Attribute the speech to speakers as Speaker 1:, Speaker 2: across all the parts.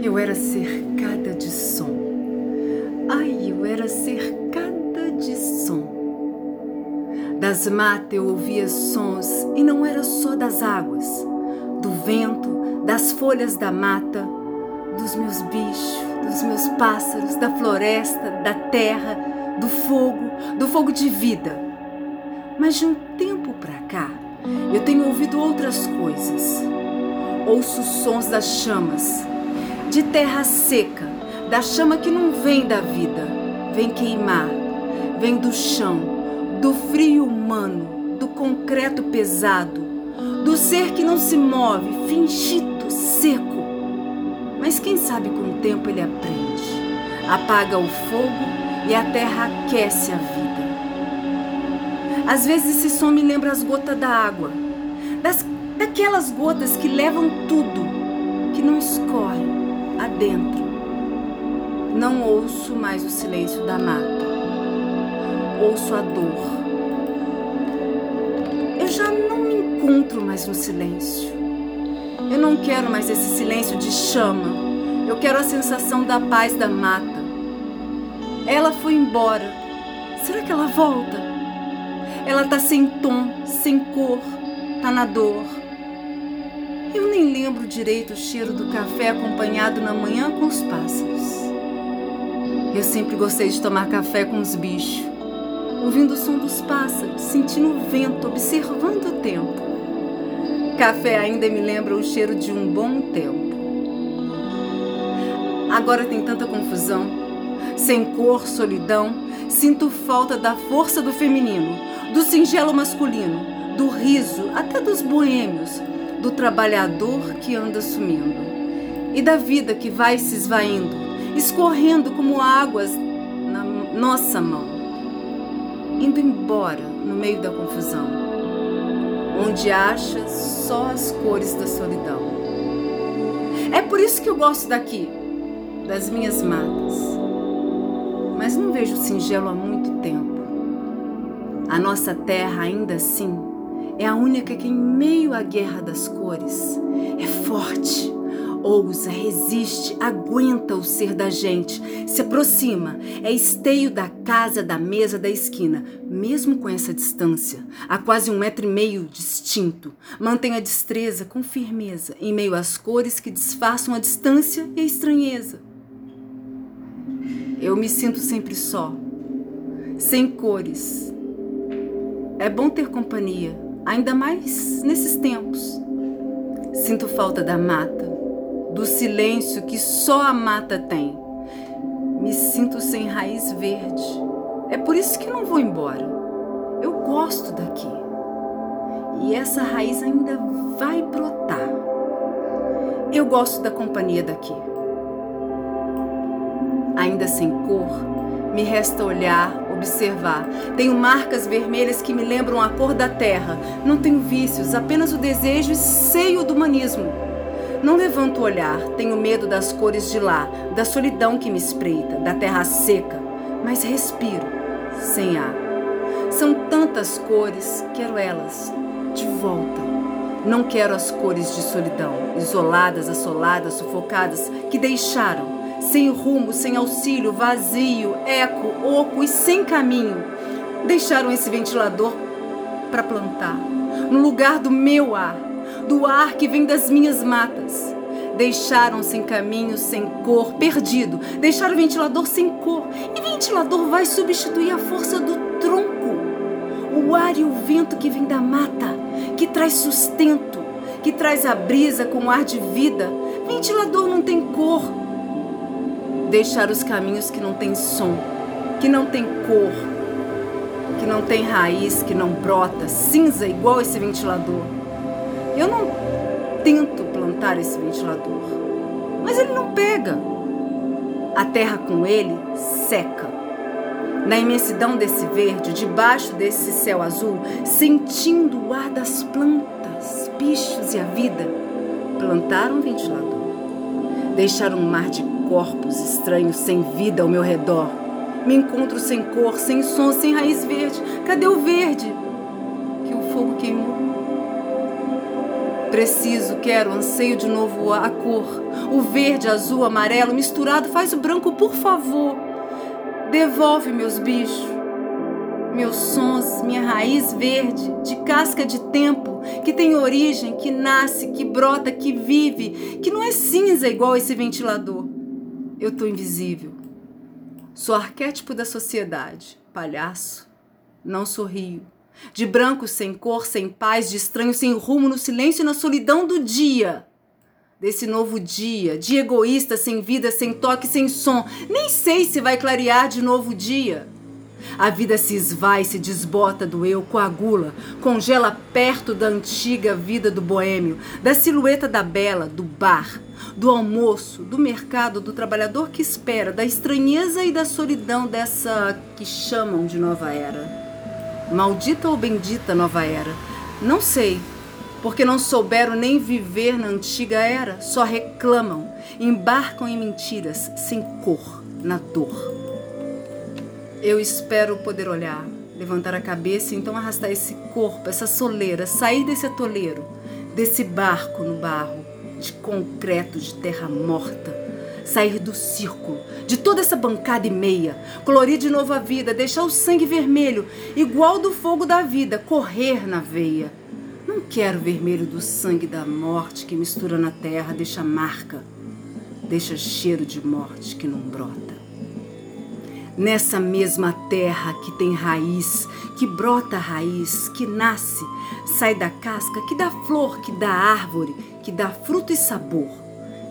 Speaker 1: Eu era cercada de som. Ai, eu era cercada de som. Das matas eu ouvia sons e não era só das águas, do vento, das folhas da mata, dos meus bichos, dos meus pássaros, da floresta, da terra, do fogo, do fogo de vida. Mas de um tempo para cá, eu tenho ouvido outras coisas. Ouço sons das chamas, de terra seca, da chama que não vem da vida, vem queimar, vem do chão, do frio humano, do concreto pesado, do ser que não se move, fingido, seco. Mas quem sabe com o tempo ele aprende, apaga o fogo e a terra aquece a vida. Às vezes esse som me lembra as gotas da água, das, daquelas gotas que levam tudo, que não escorrem adentro. Não ouço mais o silêncio da mata. Ouço a dor. Eu já não me encontro mais no silêncio. Eu não quero mais esse silêncio de chama. Eu quero a sensação da paz da mata. Ela foi embora. Será que ela volta? Ela tá sem tom, sem cor, tá na dor. Eu nem lembro direito o cheiro do café acompanhado na manhã com os pássaros. Eu sempre gostei de tomar café com os bichos, ouvindo o som dos pássaros, sentindo o vento, observando o tempo. Café ainda me lembra o cheiro de um bom tempo. Agora tem tanta confusão, sem cor, solidão, sinto falta da força do feminino, do singelo masculino, do riso, até dos boêmios, do trabalhador que anda sumindo e da vida que vai se esvaindo, escorrendo como águas na nossa mão, indo embora no meio da confusão, onde achas só as cores da solidão. É por isso que eu gosto daqui, das minhas matas, mas não vejo singelo há muito tempo. A nossa terra ainda assim é a única que, em meio à guerra das cores, é forte, ousa, resiste, aguenta o ser da gente, se aproxima, é esteio da casa, da mesa, da esquina, mesmo com essa distância, a quase um metro e meio distinto. Mantém a destreza com firmeza, em meio às cores que disfarçam a distância e a estranheza. Eu me sinto sempre só, sem cores. É bom ter companhia ainda mais nesses tempos. Sinto falta da mata, do silêncio que só a mata tem. Me sinto sem raiz verde. É por isso que não vou embora. Eu gosto daqui. E essa raiz ainda vai brotar. Eu gosto da companhia daqui. Ainda sem cor, me resta olhar, observar. Tenho marcas vermelhas que me lembram a cor da terra. Não tenho vícios, apenas o desejo e seio do humanismo. Não levanto o olhar, tenho medo das cores de lá, da solidão que me espreita, da terra seca, mas respiro, sem ar. São tantas cores, quero elas de volta. Não quero as cores de solidão, isoladas, assoladas, sufocadas, que deixaram sem rumo, sem auxílio, vazio, eco, oco e sem caminho. Deixaram esse ventilador para plantar, no lugar do meu ar, do ar que vem das minhas matas. Deixaram sem caminho, sem cor, perdido. Deixaram o ventilador sem cor. E ventilador vai substituir a força do tronco. O ar e o vento que vem da mata, que traz sustento, que traz a brisa com ar de vida. Ventilador não tem cor, deixar os caminhos que não tem som, que não tem cor, que não tem raiz, que não brota, cinza igual esse ventilador. Eu não tento plantar esse ventilador, mas ele não pega. A terra com ele seca. Na imensidão desse verde, debaixo desse céu azul, sentindo o ar das plantas, bichos e a vida, plantaram um ventilador. Deixaram um mar de corpos estranhos sem vida ao meu redor. Me encontro sem cor, sem som, sem raiz verde. Cadê o verde? Que o fogo queimou. Preciso, quero, anseio de novo a cor. O verde, azul, amarelo misturado faz o branco, por favor. Devolve meus bichos, meus sons, minha raiz verde, de casca de tempo, que tem origem, que nasce, que brota, que vive, que não é cinza igual esse ventilador. Eu tô invisível. Sou arquétipo da sociedade, palhaço. Não sorrio de branco sem cor, sem paz, de estranho sem rumo, no silêncio e na solidão do dia. Desse novo dia, de egoísta, sem vida, sem toque, sem som. Nem sei se vai clarear de novo dia. A vida se esvai, se desbota do eu, coagula, congela perto da antiga vida do boêmio, da silhueta da bela, do bar, do almoço, do mercado, do trabalhador que espera, da estranheza e da solidão dessa que chamam de nova era. Maldita ou bendita nova era? Não sei, porque não souberam nem viver na antiga era, só reclamam, embarcam em mentiras, sem cor, na dor. Eu espero poder olhar, levantar a cabeça e então arrastar esse corpo, essa soleira, sair desse atoleiro, desse barco no barro, de concreto, de terra morta sair do círculo, de toda essa bancada e meia, colorir de novo a vida, deixar o sangue vermelho, igual do fogo da vida, correr na veia. Não quero vermelho do sangue da morte que mistura na terra, deixa marca, deixa cheiro de morte que não brota. Nessa mesma terra que tem raiz, que brota raiz, que nasce, sai da casca, que dá flor, que dá árvore, que dá fruto e sabor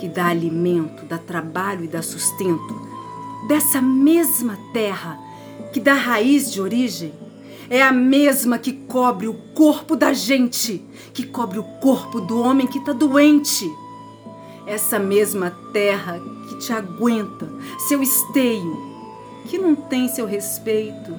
Speaker 1: que dá alimento, dá trabalho e dá sustento, dessa mesma terra que dá raiz de origem, é a mesma que cobre o corpo da gente, que cobre o corpo do homem que está doente. Essa mesma terra que te aguenta, seu esteio, que não tem seu respeito.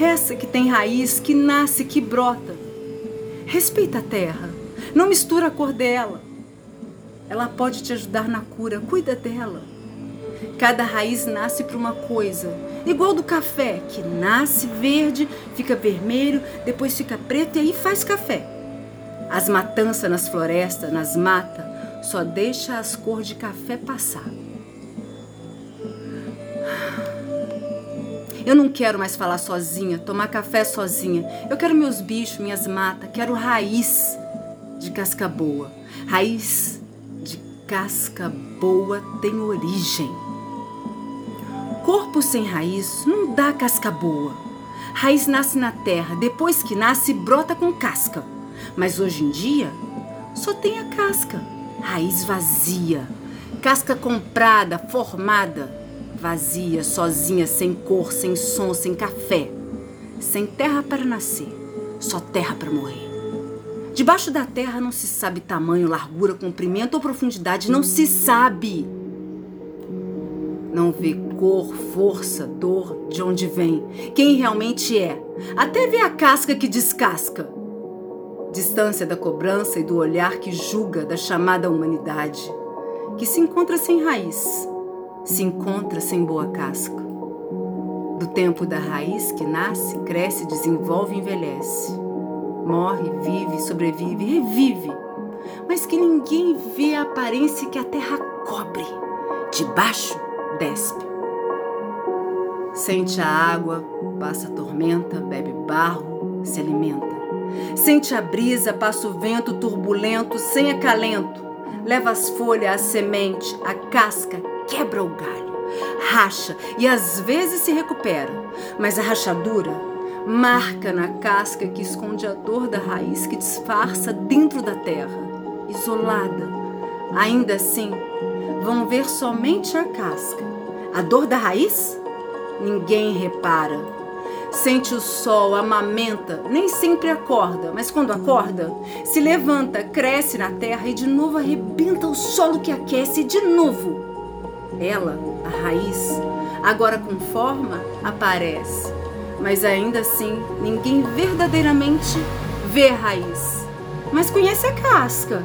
Speaker 1: Essa que tem raiz, que nasce, que brota. Respeita a terra, não mistura a cor dela. Ela pode te ajudar na cura. Cuida dela. Cada raiz nasce para uma coisa, igual do café, que nasce verde, fica vermelho, depois fica preto e aí faz café. As matanças nas florestas, nas matas, só deixa as cores de café passar. Eu não quero mais falar sozinha, tomar café sozinha. Eu quero meus bichos, minhas matas, quero raiz de casca boa. Raiz casca boa tem origem. Corpo sem raiz não dá casca boa. Raiz nasce na terra, depois que nasce, brota com casca. Mas hoje em dia, só tem a casca. Raiz vazia. Casca comprada, formada. Vazia, sozinha, sem cor, sem som, sem café. Sem terra para nascer, só terra para morrer. Debaixo da terra não se sabe tamanho, largura, comprimento ou profundidade, não se sabe. Não vê cor, força, dor, de onde vem, quem realmente é. Até vê a casca que descasca. Distância da cobrança e do olhar que julga da chamada humanidade, que se encontra sem raiz, se encontra sem boa casca. Do tempo da raiz que nasce, cresce, desenvolve e envelhece morre, vive, sobrevive, revive, mas que ninguém vê a aparência que a terra cobre. Debaixo despe. Sente a água, passa a tormenta, bebe barro, se alimenta. Sente a brisa, passa o vento turbulento, sem acalento. Leva as folhas, a semente, a casca, quebra o galho, racha e às vezes se recupera. Mas a rachadura marca na casca que esconde a dor da raiz que disfarça dentro da terra, isolada. Ainda assim, vão ver somente a casca. A dor da raiz? Ninguém repara. Sente o sol, amamenta, nem sempre acorda, mas quando acorda, se levanta, cresce na terra e de novo arrebenta o solo que aquece e de novo. Ela, a raiz, agora com forma, aparece. Mas ainda assim ninguém verdadeiramente vê a raiz, mas conhece a casca.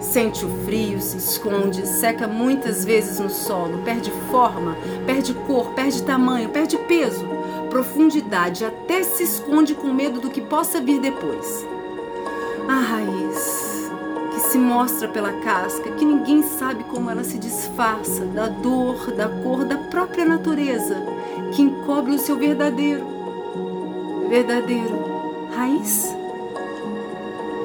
Speaker 1: Sente o frio, se esconde, seca muitas vezes no solo, perde forma, perde cor, perde tamanho, perde peso, profundidade, até se esconde com medo do que possa vir depois. A raiz se mostra pela casca, que ninguém sabe como ela se disfarça da dor, da cor da própria natureza, que encobre o seu verdadeiro, verdadeiro raiz.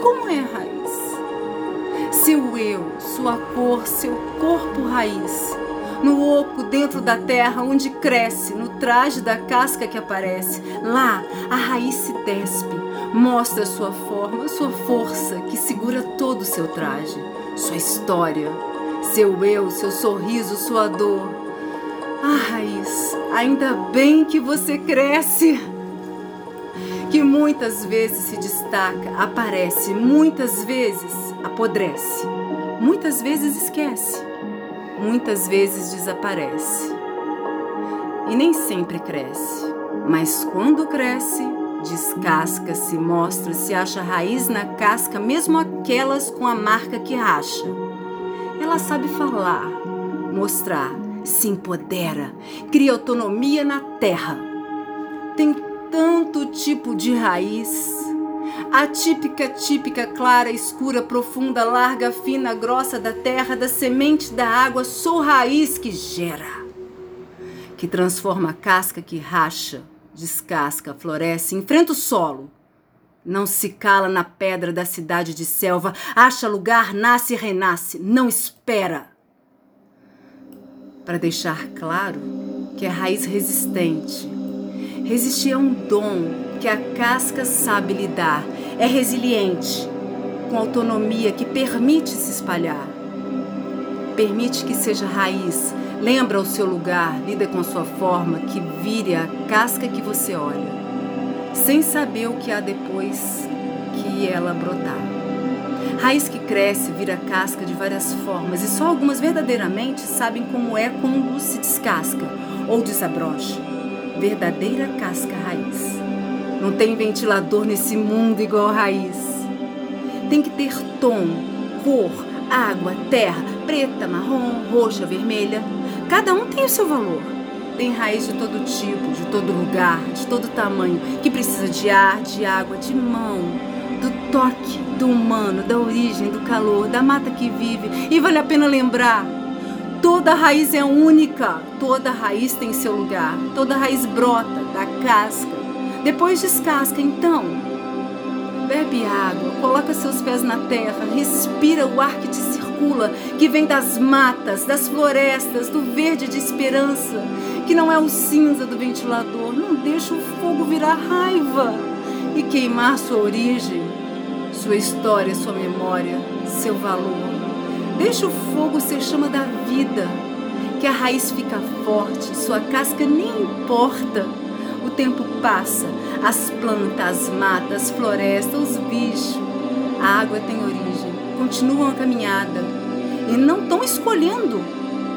Speaker 1: Como é a raiz? Seu eu, sua cor, seu corpo raiz no oco dentro da terra onde cresce, no traje da casca que aparece. Lá, a raiz se despe, mostra sua forma, sua força que segura todo o seu traje, sua história, seu eu, seu sorriso, sua dor. Ah, raiz, ainda bem que você cresce. Que muitas vezes se destaca, aparece, muitas vezes apodrece, muitas vezes esquece muitas vezes desaparece. E nem sempre cresce, mas quando cresce, descasca-se, mostra-se, acha raiz na casca, mesmo aquelas com a marca que racha. Ela sabe falar, mostrar, se empodera, cria autonomia na terra. Tem tanto tipo de raiz a típica, típica, clara, escura, profunda, larga, fina, grossa da terra, da semente da água, sou raiz que gera, que transforma a casca que racha, descasca, floresce, enfrenta o solo. Não se cala na pedra da cidade de selva, acha lugar, nasce e renasce, não espera. Para deixar claro que é raiz resistente. Resistir é um dom que a casca sabe lidar, é resiliente, com autonomia que permite se espalhar. Permite que seja raiz, lembra o seu lugar, lida com sua forma, que vire a casca que você olha, sem saber o que há depois que ela brotar. Raiz que cresce, vira casca de várias formas e só algumas verdadeiramente sabem como é quando se descasca ou desabrocha. Verdadeira casca raiz. Não tem ventilador nesse mundo igual a raiz. Tem que ter tom, cor, água, terra, preta, marrom, roxa, vermelha. Cada um tem o seu valor. Tem raiz de todo tipo, de todo lugar, de todo tamanho, que precisa de ar, de água, de mão, do toque, do humano, da origem, do calor, da mata que vive. E vale a pena lembrar Toda raiz é única, toda raiz tem seu lugar, toda raiz brota da casca, depois descasca, então. Bebe água, coloca seus pés na terra, respira o ar que te circula, que vem das matas, das florestas, do verde de esperança, que não é o cinza do ventilador. Não deixa o fogo virar raiva e queimar sua origem, sua história, sua memória, seu valor. Deixa o fogo ser chama da vida, que a raiz fica forte, sua casca nem importa tempo passa, as plantas, as matas, as florestas, os bichos. A água tem origem, continuam a caminhada e não estão escolhendo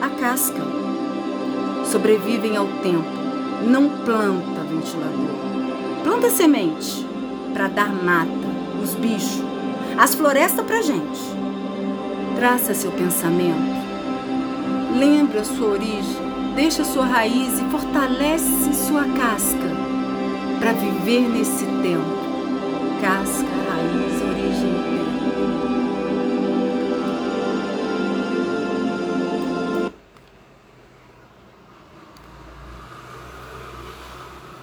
Speaker 1: a casca. Sobrevivem ao tempo, não planta ventilador. Planta semente para dar mata, os bichos, as florestas para gente. Traça seu pensamento. Lembra sua origem deixa sua raiz e fortalece sua casca para viver nesse tempo. Casca,